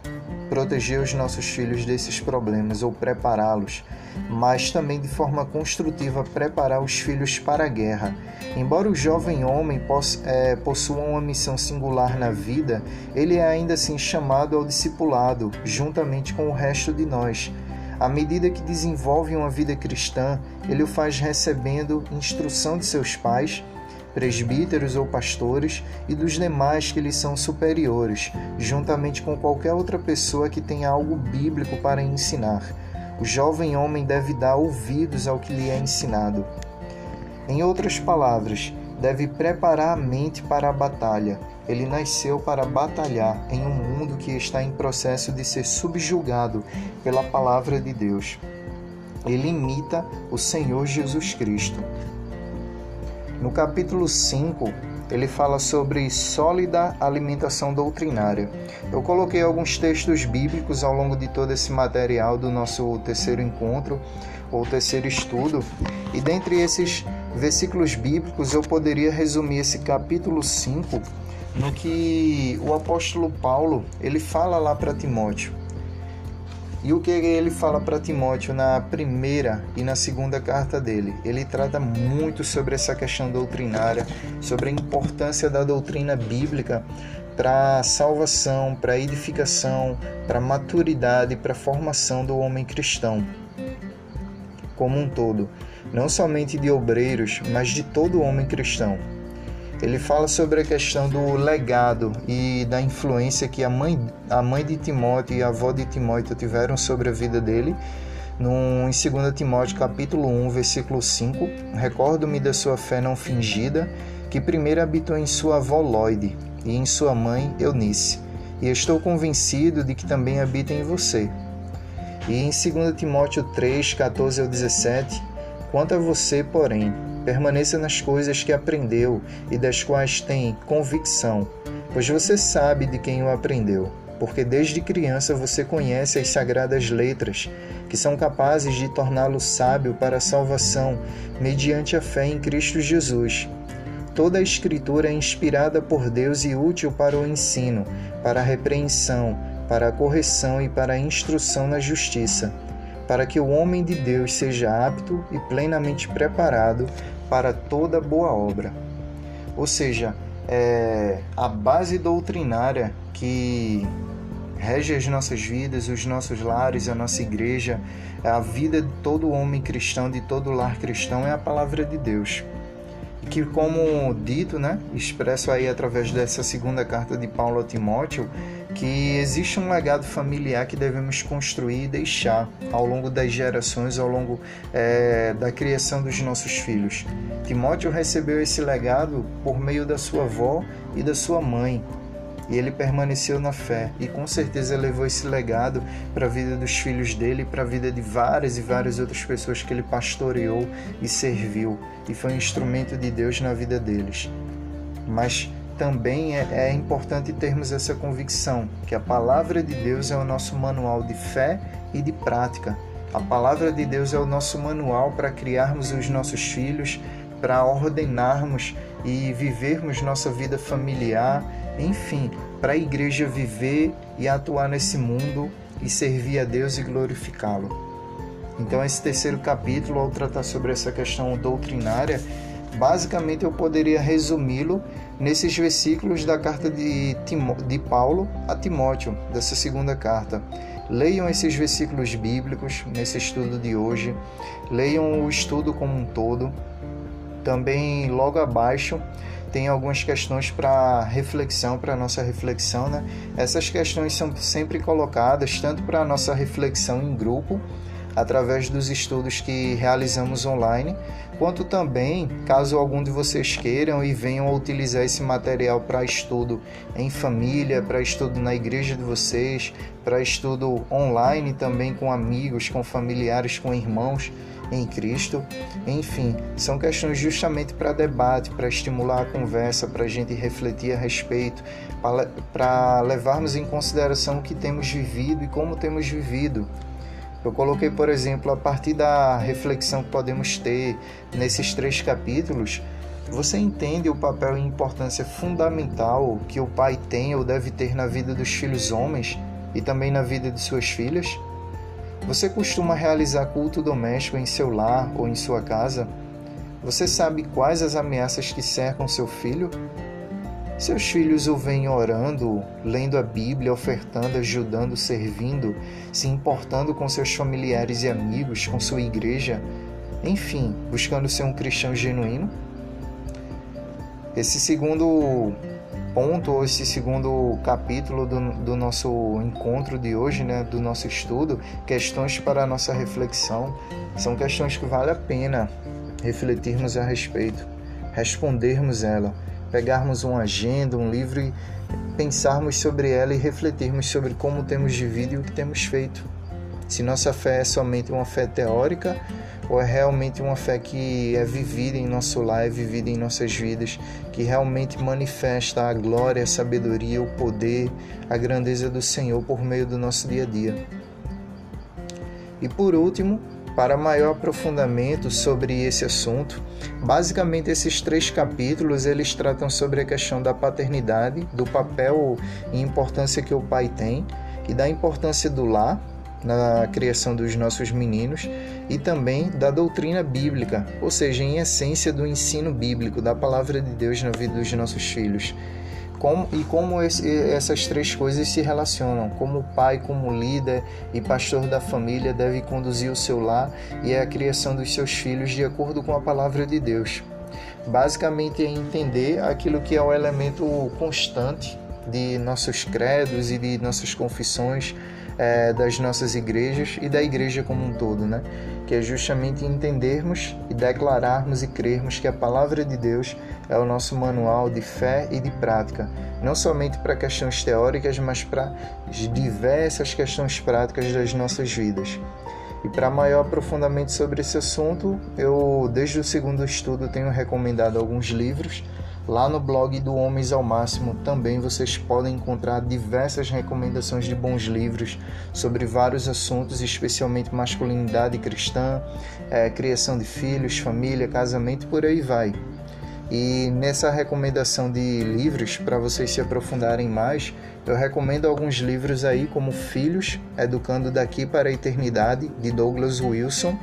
proteger os nossos filhos desses problemas ou prepará-los, mas também de forma construtiva preparar os filhos para a guerra. Embora o jovem homem possa, é, possua uma missão singular na vida, ele é ainda assim chamado ao discipulado, juntamente com o resto de nós. À medida que desenvolve uma vida cristã, ele o faz recebendo instrução de seus pais presbíteros ou pastores e dos demais que lhes são superiores, juntamente com qualquer outra pessoa que tenha algo bíblico para ensinar. O jovem homem deve dar ouvidos ao que lhe é ensinado. Em outras palavras, deve preparar a mente para a batalha. Ele nasceu para batalhar em um mundo que está em processo de ser subjugado pela palavra de Deus. Ele imita o Senhor Jesus Cristo. No capítulo 5, ele fala sobre sólida alimentação doutrinária. Eu coloquei alguns textos bíblicos ao longo de todo esse material do nosso terceiro encontro ou terceiro estudo, e dentre esses versículos bíblicos eu poderia resumir esse capítulo 5 no que o apóstolo Paulo, ele fala lá para Timóteo. E o que ele fala para Timóteo na primeira e na segunda carta dele? Ele trata muito sobre essa questão doutrinária, sobre a importância da doutrina bíblica para salvação, para edificação, para maturidade, para formação do homem cristão como um todo, não somente de obreiros, mas de todo homem cristão. Ele fala sobre a questão do legado e da influência que a mãe, a mãe de Timóteo e a avó de Timóteo tiveram sobre a vida dele, No, em 2 Timóteo capítulo 1, versículo 5, recordo-me da sua fé não fingida, que primeiro habitou em sua avó Lloyd e em sua mãe Eunice, e estou convencido de que também habita em você. E em 2 Timóteo 3, 14 ao 17, quanto a você, porém, permaneça nas coisas que aprendeu e das quais tem convicção, pois você sabe de quem o aprendeu porque desde criança você conhece as sagradas letras, que são capazes de torná-lo sábio para a salvação mediante a fé em Cristo Jesus. Toda a Escritura é inspirada por Deus e útil para o ensino, para a repreensão, para a correção e para a instrução na justiça, para que o homem de Deus seja apto e plenamente preparado para toda boa obra. Ou seja, é, a base doutrinária que rege as nossas vidas, os nossos lares, a nossa igreja, a vida de todo homem cristão, de todo lar cristão é a palavra de Deus. Que, como dito, né, expresso aí através dessa segunda carta de Paulo a Timóteo, que existe um legado familiar que devemos construir e deixar ao longo das gerações, ao longo é, da criação dos nossos filhos. Timóteo recebeu esse legado por meio da sua avó e da sua mãe, e ele permaneceu na fé e com certeza levou esse legado para a vida dos filhos dele e para a vida de várias e várias outras pessoas que ele pastoreou e serviu e foi um instrumento de Deus na vida deles. Mas também é, é importante termos essa convicção que a palavra de Deus é o nosso manual de fé e de prática. A palavra de Deus é o nosso manual para criarmos os nossos filhos, para ordenarmos e vivermos nossa vida familiar, enfim, para a igreja viver e atuar nesse mundo e servir a Deus e glorificá-lo. Então, esse terceiro capítulo, ao tratar sobre essa questão doutrinária, basicamente eu poderia resumi-lo nesses versículos da carta de, Timó de Paulo a Timóteo, dessa segunda carta. Leiam esses versículos bíblicos nesse estudo de hoje, leiam o estudo como um todo. Também, logo abaixo, tem algumas questões para reflexão, para nossa reflexão, né? Essas questões são sempre colocadas tanto para nossa reflexão em grupo, através dos estudos que realizamos online, quanto também, caso algum de vocês queiram e venham a utilizar esse material para estudo em família, para estudo na igreja de vocês, para estudo online também com amigos, com familiares, com irmãos em Cristo. Enfim, são questões justamente para debate, para estimular a conversa, para a gente refletir a respeito, para levarmos em consideração o que temos vivido e como temos vivido. Eu coloquei, por exemplo, a partir da reflexão que podemos ter nesses três capítulos, você entende o papel e importância fundamental que o pai tem ou deve ter na vida dos filhos homens e também na vida de suas filhas? Você costuma realizar culto doméstico em seu lar ou em sua casa? Você sabe quais as ameaças que cercam seu filho? Seus filhos o veem orando, lendo a Bíblia, ofertando, ajudando, servindo, se importando com seus familiares e amigos, com sua igreja, enfim, buscando ser um cristão genuíno? Esse segundo ponto, ou esse segundo capítulo do, do nosso encontro de hoje, né, do nosso estudo, questões para a nossa reflexão, são questões que vale a pena refletirmos a respeito, respondermos ela, pegarmos uma agenda, um livro e pensarmos sobre ela e refletirmos sobre como temos vivido e o que temos feito. Se nossa fé é somente uma fé teórica ou é realmente uma fé que é vivida em nosso lar, é vivida em nossas vidas, que realmente manifesta a glória, a sabedoria, o poder, a grandeza do Senhor por meio do nosso dia a dia. E por último, para maior aprofundamento sobre esse assunto, basicamente esses três capítulos eles tratam sobre a questão da paternidade, do papel e importância que o pai tem e da importância do lar na criação dos nossos meninos e também da doutrina bíblica, ou seja, em essência do ensino bíblico, da palavra de Deus na vida dos nossos filhos. Como, e como esse, essas três coisas se relacionam, como o pai, como líder e pastor da família deve conduzir o seu lar e a criação dos seus filhos de acordo com a palavra de Deus. Basicamente é entender aquilo que é o elemento constante de nossos credos e de nossas confissões, é, das nossas igrejas e da igreja como um todo, né? Que é justamente entendermos e declararmos e crermos que a palavra de Deus é o nosso manual de fé e de prática, não somente para questões teóricas, mas para diversas questões práticas das nossas vidas. E para maior aprofundamento sobre esse assunto, eu desde o segundo estudo tenho recomendado alguns livros Lá no blog do Homens ao Máximo também vocês podem encontrar diversas recomendações de bons livros sobre vários assuntos, especialmente masculinidade cristã, é, criação de filhos, família, casamento por aí vai. E nessa recomendação de livros, para vocês se aprofundarem mais, eu recomendo alguns livros aí, como Filhos, Educando daqui para a Eternidade, de Douglas Wilson,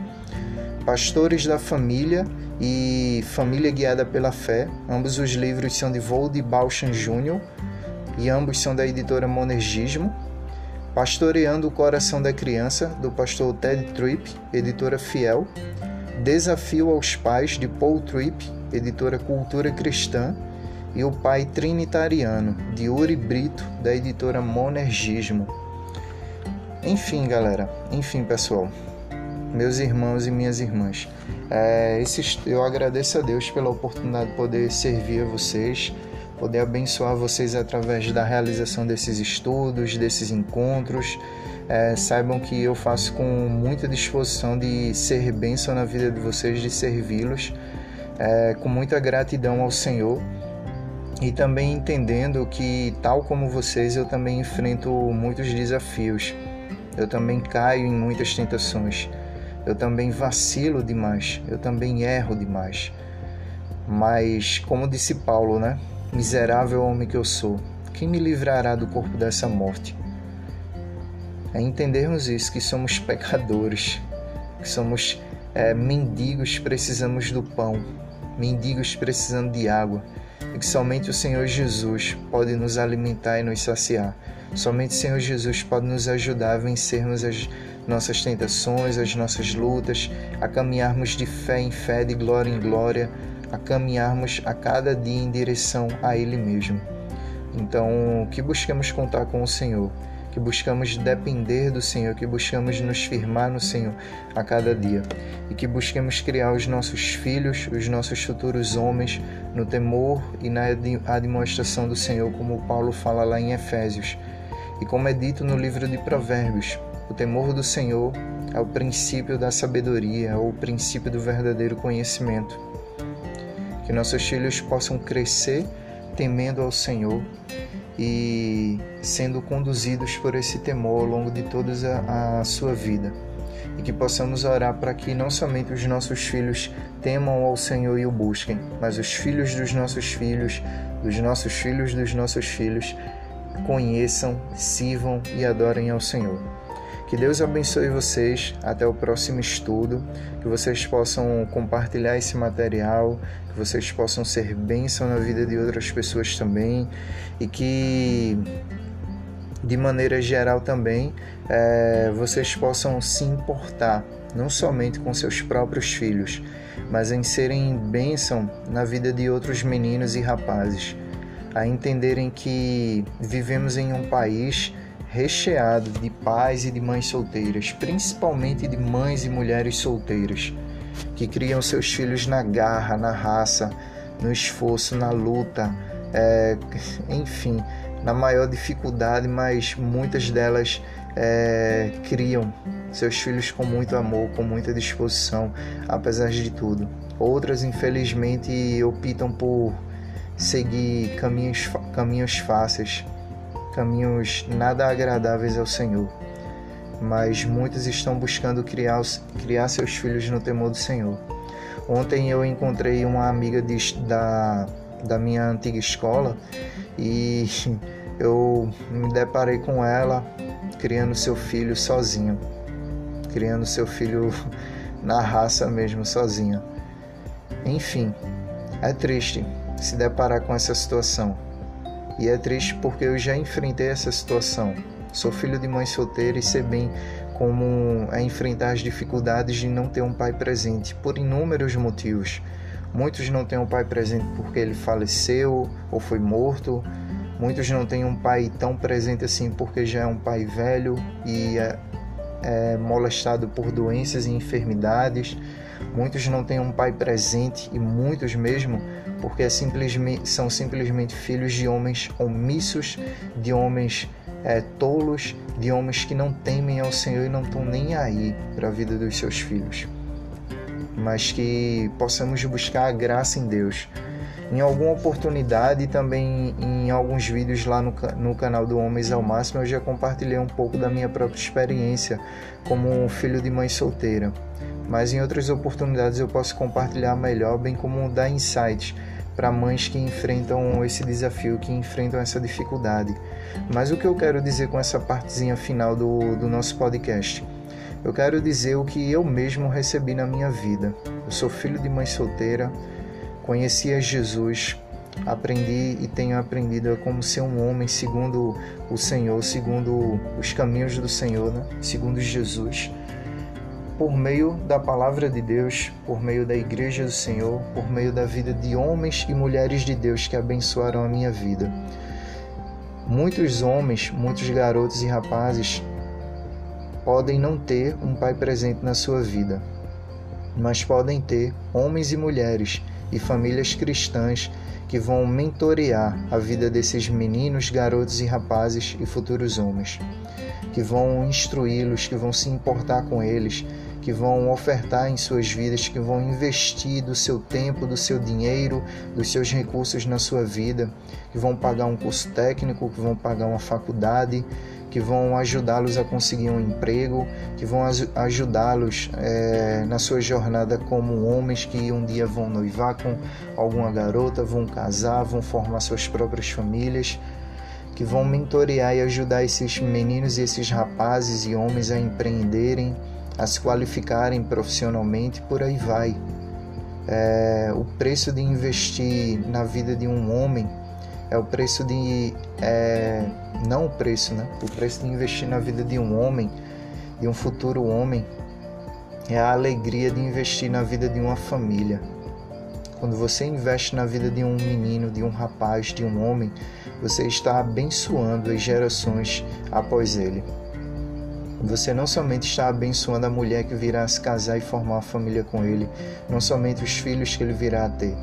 Pastores da Família e Família Guiada pela Fé. Ambos os livros são de Vold Balchan Jr. e ambos são da editora Monergismo. Pastoreando o Coração da Criança, do pastor Ted Tripp, editora Fiel. Desafio aos Pais, de Paul Tripp, editora Cultura Cristã. E O Pai Trinitariano, de Uri Brito, da editora Monergismo. Enfim, galera. Enfim, pessoal meus irmãos e minhas irmãs. É, esse, eu agradeço a Deus pela oportunidade de poder servir a vocês, poder abençoar vocês através da realização desses estudos, desses encontros. É, saibam que eu faço com muita disposição de ser bênção na vida de vocês, de servi-los, é, com muita gratidão ao Senhor e também entendendo que, tal como vocês, eu também enfrento muitos desafios, eu também caio em muitas tentações. Eu também vacilo demais, eu também erro demais. Mas, como disse Paulo, né? Miserável homem que eu sou, quem me livrará do corpo dessa morte? É entendermos isso, que somos pecadores, que somos é, mendigos, precisamos do pão, mendigos precisando de água, e que somente o Senhor Jesus pode nos alimentar e nos saciar. Somente o Senhor Jesus pode nos ajudar a vencermos as nossas tentações, as nossas lutas, a caminharmos de fé em fé, de glória em glória, a caminharmos a cada dia em direção a Ele mesmo. Então, que busquemos contar com o Senhor, que buscamos depender do Senhor, que buscamos nos firmar no Senhor a cada dia e que busquemos criar os nossos filhos, os nossos futuros homens, no temor e na admoestação do Senhor, como Paulo fala lá em Efésios. E como é dito no livro de Provérbios, o temor do Senhor é o princípio da sabedoria, é o princípio do verdadeiro conhecimento. Que nossos filhos possam crescer temendo ao Senhor e sendo conduzidos por esse temor ao longo de toda a, a sua vida. E que possamos orar para que não somente os nossos filhos temam ao Senhor e o busquem, mas os filhos dos nossos filhos, dos nossos filhos dos nossos filhos, conheçam, sirvam e adorem ao Senhor. Que Deus abençoe vocês. Até o próximo estudo. Que vocês possam compartilhar esse material. Que vocês possam ser bênção na vida de outras pessoas também. E que, de maneira geral também, é, vocês possam se importar não somente com seus próprios filhos, mas em serem bênção na vida de outros meninos e rapazes, a entenderem que vivemos em um país recheado de pais e de mães solteiras, principalmente de mães e mulheres solteiras, que criam seus filhos na garra, na raça, no esforço, na luta, é, enfim, na maior dificuldade, mas muitas delas é, criam seus filhos com muito amor, com muita disposição, apesar de tudo. Outras, infelizmente, optam por seguir caminhos, caminhos fáceis, caminhos nada agradáveis ao Senhor, mas muitos estão buscando criar, criar seus filhos no temor do Senhor. Ontem eu encontrei uma amiga de, da, da minha antiga escola e eu me deparei com ela criando seu filho sozinho, criando seu filho na raça mesmo, sozinha. Enfim, é triste se deparar com essa situação e é triste porque eu já enfrentei essa situação. Sou filho de mãe solteira e sei bem como é enfrentar as dificuldades de não ter um pai presente, por inúmeros motivos. Muitos não têm um pai presente porque ele faleceu ou foi morto, Muitos não têm um pai tão presente assim porque já é um pai velho e é, é molestado por doenças e enfermidades. Muitos não têm um pai presente e muitos mesmo porque é simplesmente, são simplesmente filhos de homens omissos, de homens é, tolos, de homens que não temem ao Senhor e não estão nem aí para a vida dos seus filhos. Mas que possamos buscar a graça em Deus. Em alguma oportunidade, também em alguns vídeos lá no, no canal do Homens ao Máximo, eu já compartilhei um pouco da minha própria experiência como filho de mãe solteira. Mas em outras oportunidades eu posso compartilhar melhor, bem como dar insights para mães que enfrentam esse desafio, que enfrentam essa dificuldade. Mas o que eu quero dizer com essa partezinha final do, do nosso podcast? Eu quero dizer o que eu mesmo recebi na minha vida. Eu sou filho de mãe solteira, conheci a Jesus, aprendi e tenho aprendido como ser um homem segundo o Senhor, segundo os caminhos do Senhor, né? segundo Jesus por meio da palavra de Deus, por meio da igreja do Senhor, por meio da vida de homens e mulheres de Deus que abençoaram a minha vida. Muitos homens, muitos garotos e rapazes podem não ter um pai presente na sua vida, mas podem ter homens e mulheres e famílias cristãs que vão mentorear a vida desses meninos, garotos e rapazes e futuros homens, que vão instruí-los, que vão se importar com eles, que vão ofertar em suas vidas, que vão investir do seu tempo, do seu dinheiro, dos seus recursos na sua vida, que vão pagar um curso técnico, que vão pagar uma faculdade, que vão ajudá-los a conseguir um emprego, que vão ajudá-los é, na sua jornada como homens que um dia vão noivar com alguma garota, vão casar, vão formar suas próprias famílias que vão mentorear e ajudar esses meninos e esses rapazes e homens a empreenderem, a se qualificarem profissionalmente, por aí vai. É, o preço de investir na vida de um homem é o preço de. É, não o preço, né? O preço de investir na vida de um homem, de um futuro homem, é a alegria de investir na vida de uma família. Quando você investe na vida de um menino, de um rapaz, de um homem, você está abençoando as gerações após ele. Você não somente está abençoando a mulher que virá se casar e formar uma família com ele, não somente os filhos que ele virá a ter,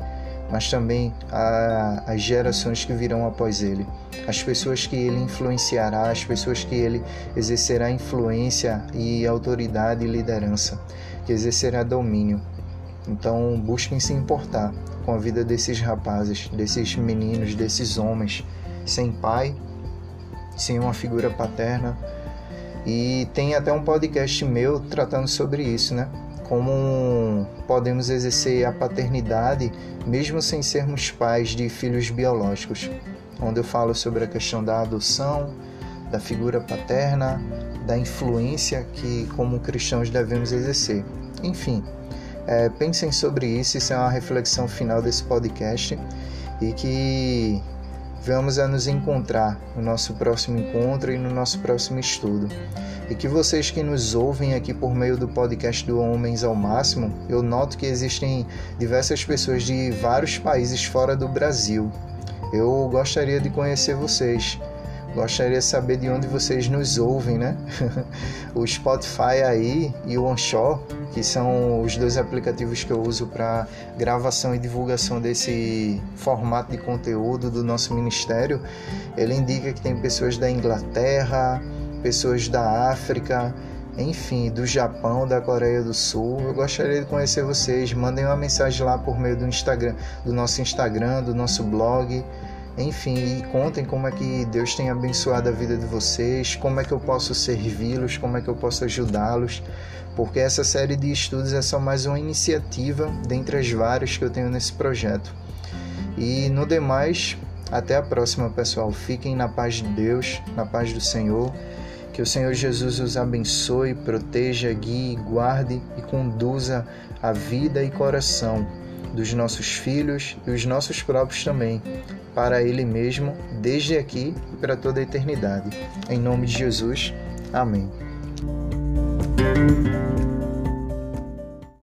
mas também a, as gerações que virão após ele, as pessoas que ele influenciará, as pessoas que ele exercerá influência e autoridade e liderança, que exercerá domínio. Então, busquem se importar com a vida desses rapazes, desses meninos, desses homens, sem pai, sem uma figura paterna e tem até um podcast meu tratando sobre isso, né? Como podemos exercer a paternidade mesmo sem sermos pais de filhos biológicos, onde eu falo sobre a questão da adoção, da figura paterna, da influência que, como cristãos, devemos exercer. Enfim, é, pensem sobre isso, isso é uma reflexão final desse podcast e que Vamos a nos encontrar no nosso próximo encontro e no nosso próximo estudo. E que vocês que nos ouvem aqui por meio do podcast do Homens ao Máximo, eu noto que existem diversas pessoas de vários países fora do Brasil. Eu gostaria de conhecer vocês. Gostaria de saber de onde vocês nos ouvem, né? o Spotify aí e o Onshore, que são os dois aplicativos que eu uso para gravação e divulgação desse formato de conteúdo do nosso ministério, ele indica que tem pessoas da Inglaterra, pessoas da África, enfim, do Japão, da Coreia do Sul. Eu gostaria de conhecer vocês. Mandem uma mensagem lá por meio do Instagram, do nosso Instagram, do nosso blog. Enfim, contem como é que Deus tem abençoado a vida de vocês, como é que eu posso servi-los, como é que eu posso ajudá-los, porque essa série de estudos é só mais uma iniciativa dentre as várias que eu tenho nesse projeto. E no demais, até a próxima, pessoal. Fiquem na paz de Deus, na paz do Senhor. Que o Senhor Jesus os abençoe, proteja, guie, guarde e conduza a vida e coração dos nossos filhos e os nossos próprios também, para Ele mesmo, desde aqui e para toda a eternidade. Em nome de Jesus. Amém.